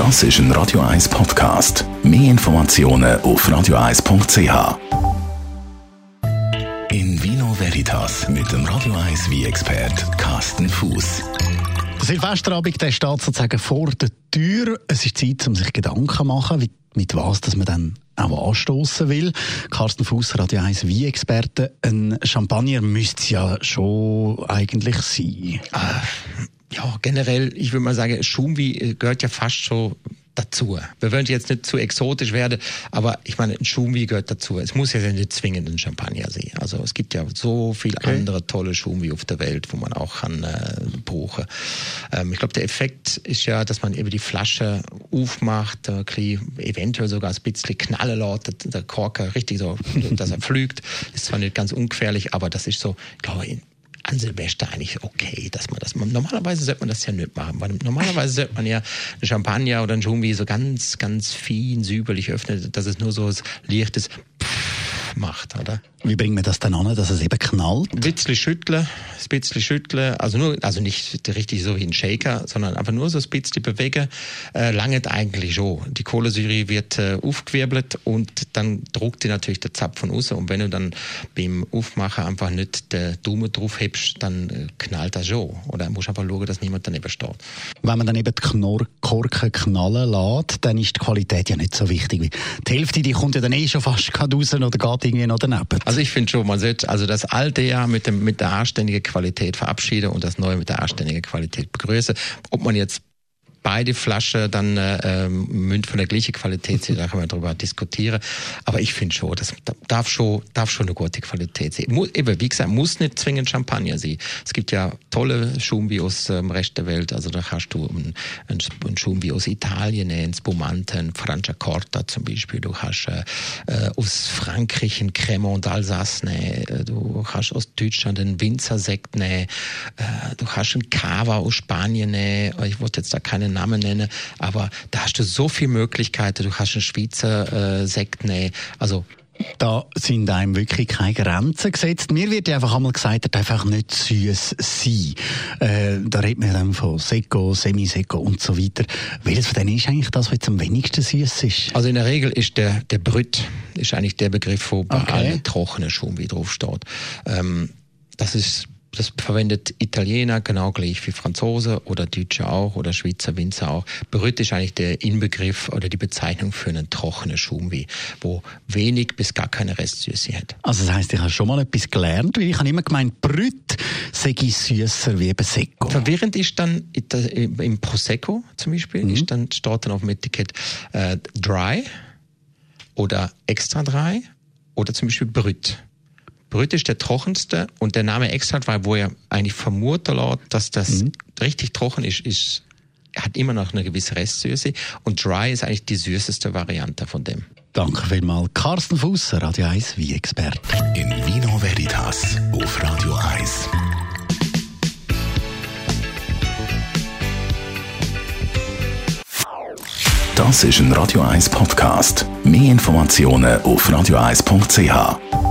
Das ist ein Radio 1 Podcast. Mehr Informationen auf radio1.ch. In Vino Veritas mit dem Radio 1 wie expert Carsten Fuß. Silvesterabend der steht sozusagen vor der Tür. Es ist Zeit, um sich Gedanken zu machen, mit was dass man dann auch anstoßen will. Carsten Fuß, Radio 1 wie Experte. Ein Champagner müsste es ja schon eigentlich sein. Ah, ja, generell, ich würde mal sagen, Schumwi gehört ja fast schon dazu. Wir wollen jetzt nicht zu exotisch werden, aber ich meine, ein Schumwi gehört dazu. Es muss ja nicht zwingend ein Champagner sein. Also es gibt ja so viele okay. andere tolle Schumwi auf der Welt, wo man auch kann äh, buchen. Ähm, ich glaube, der Effekt ist ja, dass man eben die Flasche aufmacht, äh, eventuell sogar ein bisschen knallen lässt, der Korker richtig so, dass er flügt. Ist zwar nicht ganz ungefährlich, aber das ist so, ich glaube, an Silvester eigentlich okay, dass man das. Normalerweise sollte man das ja nicht machen, weil normalerweise sollte man ja ein Champagner oder ein Jumbi so ganz, ganz fein, säuberlich öffnen, dass es nur so ein leichtes macht, oder? Wie bringen wir das dann an, dass es eben knallt? Ein bisschen schütteln, ein bisschen schütteln, also nur, also nicht richtig so wie ein Shaker, sondern einfach nur so ein bisschen bewegen, äh, langet eigentlich schon. Die Kohlensäure wird äh, aufgewirbelt und dann druckt die natürlich der Zapfen raus und wenn du dann beim Aufmachen einfach nicht den Daumen drauf hebst, dann äh, knallt das schon. Oder musst einfach schauen, dass niemand daneben steht. Wenn man dann eben die Knorr Korken knallen lässt, dann ist die Qualität ja nicht so wichtig. Die Hälfte, die kommt ja dann eh schon fast raus oder geht irgendwie noch daneben. Also ich finde schon, man sollte also das alte Jahr mit, dem, mit der anständigen Qualität verabschieden und das neue mit der anständigen Qualität begrüßen. Ob man jetzt beide Flaschen dann äh, ähm, von der gleichen Qualität sind, da kann man darüber diskutieren. Aber ich finde schon, das darf schon, darf schon eine gute Qualität sein. Muss, eben, wie gesagt, muss nicht zwingend Champagner sein. Es gibt ja tolle Schumbi aus dem ähm, Rest der Welt. Also da hast du einen, einen Schumbi aus Italien, einen Spumante, einen Franciacorta zum Beispiel. Du hast äh, äh aus Frankreich einen Cremant d'Alsace, ne. du hast aus Deutschland einen Winzersekt, ne. Äh, du hast einen Cava aus Spanien. Ne. Ich wollte jetzt da keine Namen nenne, aber da hast du so viele Möglichkeiten. Du hast einen Schweizer äh, Sekt nehmen. Also da sind einem wirklich keine Grenzen gesetzt. Mir wird einfach einmal gesagt, er darf einfach nicht süß sein. Äh, da redet man dann von Seco, Semi-Seco und so weiter. Welches von denen ist eigentlich das, was jetzt am wenigsten süß ist? Also in der Regel ist der, der Brüt ist eigentlich der Begriff, wo bei okay. allen trockenen Schuhen wie drauf steht. Ähm, das ist das verwendet Italiener genau gleich wie Franzose oder Deutsche auch oder Schweizer Winzer auch. Brüt ist eigentlich der Inbegriff oder die Bezeichnung für einen trockenen Schumwi, wo wenig bis gar keine Restsüße hat. Also das heißt, ich habe schon mal etwas gelernt, weil ich habe immer gemeint, Brüt sei süßer wie Prosecco. Verwirrend ist dann im Prosecco zum Beispiel, mhm. ist dann, steht dann auf dem Etikett äh, dry oder extra dry oder zum Beispiel Brüt. Brüt ist der trockenste und der Name Extract, weil wo er eigentlich vermutet lässt, dass das mhm. richtig trocken ist, ist hat immer noch eine gewisse Restsüße und Dry ist eigentlich die süßeste Variante von dem. Danke vielmals. Carsten Fusser, Radio 1 wie Experte. In Vino Veritas auf Radio 1. Das ist ein Radio 1 Podcast. Mehr Informationen auf radio1.ch.